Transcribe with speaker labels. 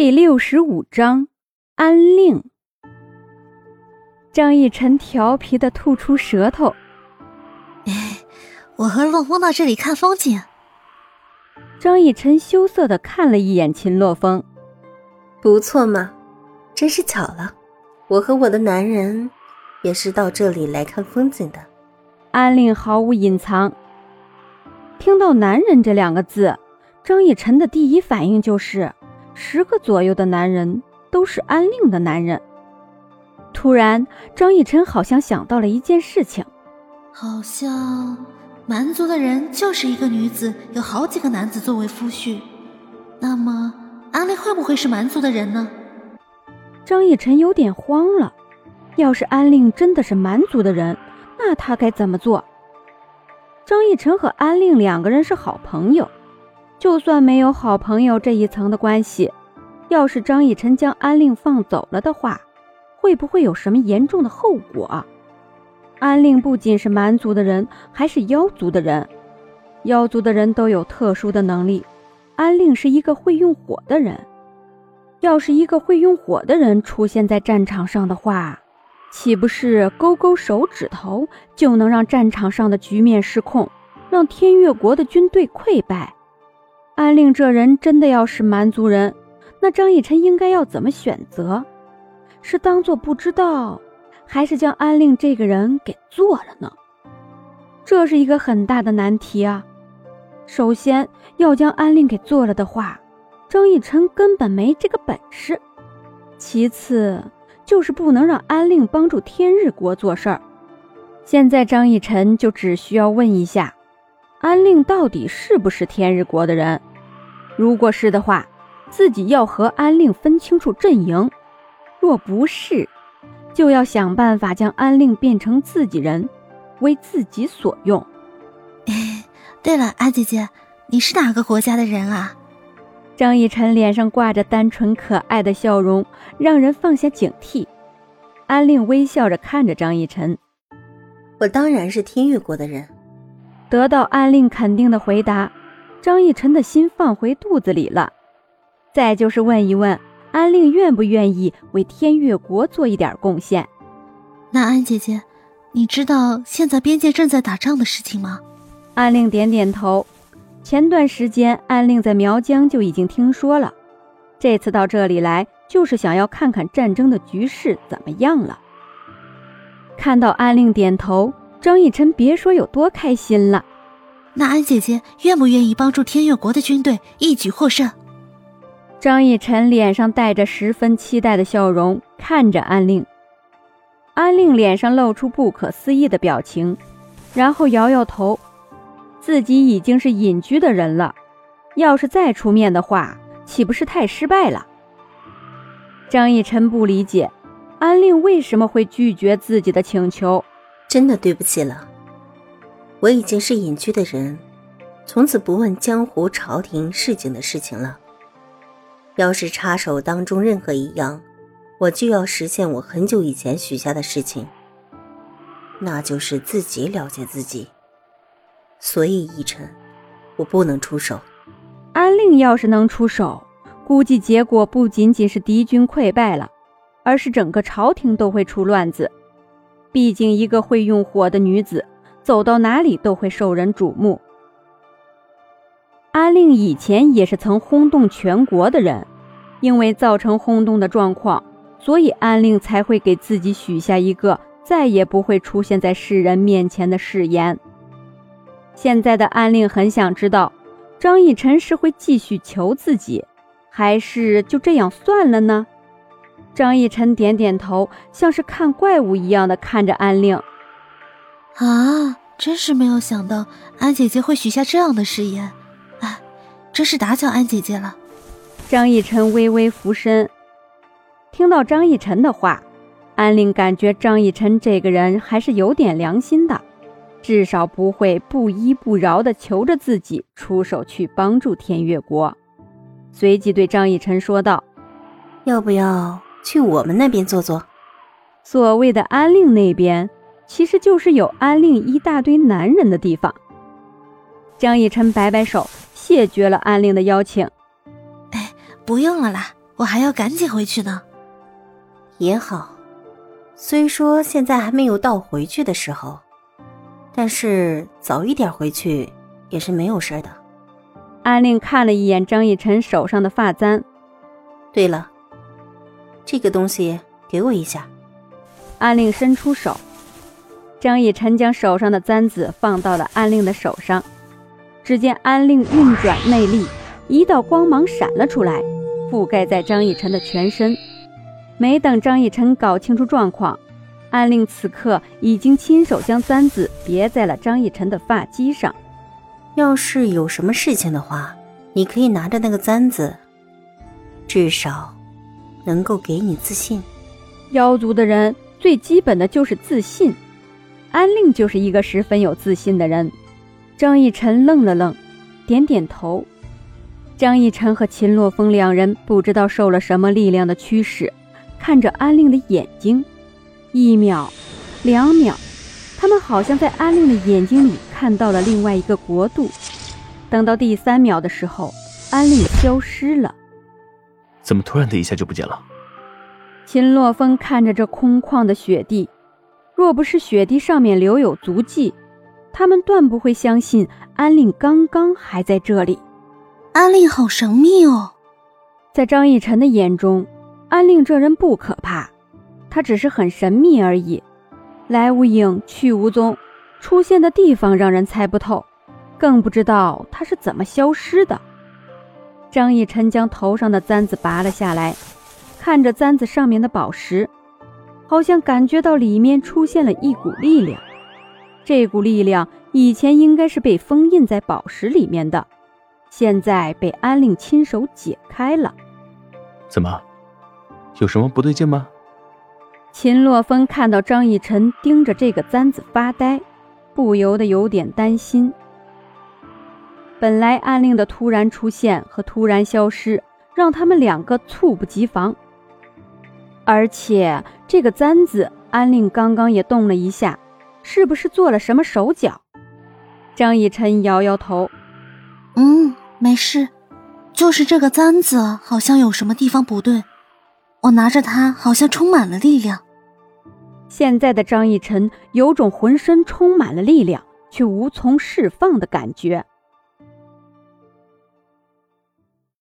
Speaker 1: 第六十五章，安令。张逸晨调皮的吐出舌头。
Speaker 2: 哎，我和洛风到这里看风景。
Speaker 1: 张逸晨羞涩的看了一眼秦洛风，
Speaker 3: 不错嘛，真是巧了，我和我的男人也是到这里来看风景的。
Speaker 1: 安令毫无隐藏。听到“男人”这两个字，张逸晨的第一反应就是。十个左右的男人都是安令的男人。突然，张逸晨好像想到了一件事情，
Speaker 2: 好像蛮族的人就是一个女子，有好几个男子作为夫婿。那么，安令会不会是蛮族的人呢？
Speaker 1: 张逸晨有点慌了。要是安令真的是蛮族的人，那他该怎么做？张逸晨和安令两个人是好朋友。就算没有好朋友这一层的关系，要是张逸晨将安令放走了的话，会不会有什么严重的后果？安令不仅是蛮族的人，还是妖族的人，妖族的人都有特殊的能力。安令是一个会用火的人，要是一个会用火的人出现在战场上的话，岂不是勾勾手指头就能让战场上的局面失控，让天越国的军队溃败？安令这人真的要是蛮族人，那张逸晨应该要怎么选择？是当做不知道，还是将安令这个人给做了呢？这是一个很大的难题啊！首先要将安令给做了的话，张逸晨根本没这个本事；其次就是不能让安令帮助天日国做事儿。现在张逸晨就只需要问一下，安令到底是不是天日国的人？如果是的话，自己要和安令分清楚阵营；若不是，就要想办法将安令变成自己人，为自己所用。
Speaker 2: 哎，对了，安姐姐，你是哪个国家的人啊？
Speaker 1: 张逸晨脸上挂着单纯可爱的笑容，让人放下警惕。安令微笑着看着张逸晨：“
Speaker 3: 我当然是天越国的人。”
Speaker 1: 得到安令肯定的回答。张逸晨的心放回肚子里了。再就是问一问安令愿不愿意为天越国做一点贡献。
Speaker 2: 那安姐姐，你知道现在边界正在打仗的事情吗？
Speaker 1: 安令点点头。前段时间安令在苗疆就已经听说了，这次到这里来就是想要看看战争的局势怎么样了。看到安令点头，张逸晨别说有多开心了。
Speaker 2: 那安姐姐愿不愿意帮助天越国的军队一举获胜？
Speaker 1: 张逸晨脸上带着十分期待的笑容，看着安令。安令脸上露出不可思议的表情，然后摇摇头。自己已经是隐居的人了，要是再出面的话，岂不是太失败了？张逸晨不理解，安令为什么会拒绝自己的请求？
Speaker 3: 真的对不起了。我已经是隐居的人，从此不问江湖朝廷市井的事情了。要是插手当中任何一样，我就要实现我很久以前许下的事情，那就是自己了解自己。所以，奕晨，我不能出手。
Speaker 1: 安令要是能出手，估计结果不仅仅是敌军溃败了，而是整个朝廷都会出乱子。毕竟，一个会用火的女子。走到哪里都会受人瞩目。安令以前也是曾轰动全国的人，因为造成轰动的状况，所以安令才会给自己许下一个再也不会出现在世人面前的誓言。现在的安令很想知道，张逸晨是会继续求自己，还是就这样算了呢？张逸晨点点头，像是看怪物一样的看着安令。
Speaker 2: 啊，真是没有想到安姐姐会许下这样的誓言，哎，真是打搅安姐姐了。
Speaker 1: 张逸晨微微俯身，听到张逸晨的话，安令感觉张逸晨这个人还是有点良心的，至少不会不依不饶的求着自己出手去帮助天越国。随即对张逸晨说道：“
Speaker 3: 要不要去我们那边坐坐？”
Speaker 1: 所谓的安令那边。其实就是有安令一大堆男人的地方。张逸晨摆摆手，谢绝了安令的邀请。
Speaker 2: 哎，不用了啦，我还要赶紧回去呢。
Speaker 3: 也好，虽说现在还没有到回去的时候，但是早一点回去也是没有事的。
Speaker 1: 安令看了一眼张逸晨手上的发簪，
Speaker 3: 对了，这个东西给我一下。
Speaker 1: 安令伸出手，张逸晨将手上的簪子放到了安令的手上。只见安令运转内力，一道光芒闪了出来，覆盖在张逸晨的全身。没等张逸晨搞清楚状况，安令此刻已经亲手将簪子别在了张逸晨的发髻上。
Speaker 3: 要是有什么事情的话，你可以拿着那个簪子，至少能够给你自信。
Speaker 1: 妖族的人最基本的就是自信，安令就是一个十分有自信的人。张逸晨愣了愣，点点头。张逸晨和秦洛风两人不知道受了什么力量的驱使，看着安令的眼睛，一秒，两秒，他们好像在安令的眼睛里看到了另外一个国度。等到第三秒的时候，安令消失了。
Speaker 4: 怎么突然的一下就不见了？
Speaker 1: 秦洛风看着这空旷的雪地，若不是雪地上面留有足迹。他们断不会相信安令刚刚还在这里。
Speaker 2: 安令好神秘哦，
Speaker 1: 在张逸晨的眼中，安令这人不可怕，他只是很神秘而已，来无影去无踪，出现的地方让人猜不透，更不知道他是怎么消失的。张逸晨将头上的簪子拔了下来，看着簪子上面的宝石，好像感觉到里面出现了一股力量。这股力量以前应该是被封印在宝石里面的，现在被安令亲手解开了。
Speaker 4: 怎么，有什么不对劲吗？
Speaker 1: 秦洛风看到张逸晨盯着这个簪子发呆，不由得有点担心。本来安令的突然出现和突然消失，让他们两个猝不及防。而且这个簪子，安令刚刚也动了一下。是不是做了什么手脚？张逸晨摇摇头，
Speaker 2: 嗯，没事，就是这个簪子好像有什么地方不对。我拿着它，好像充满了力量。
Speaker 1: 现在的张逸晨有种浑身充满了力量却无从释放的感觉。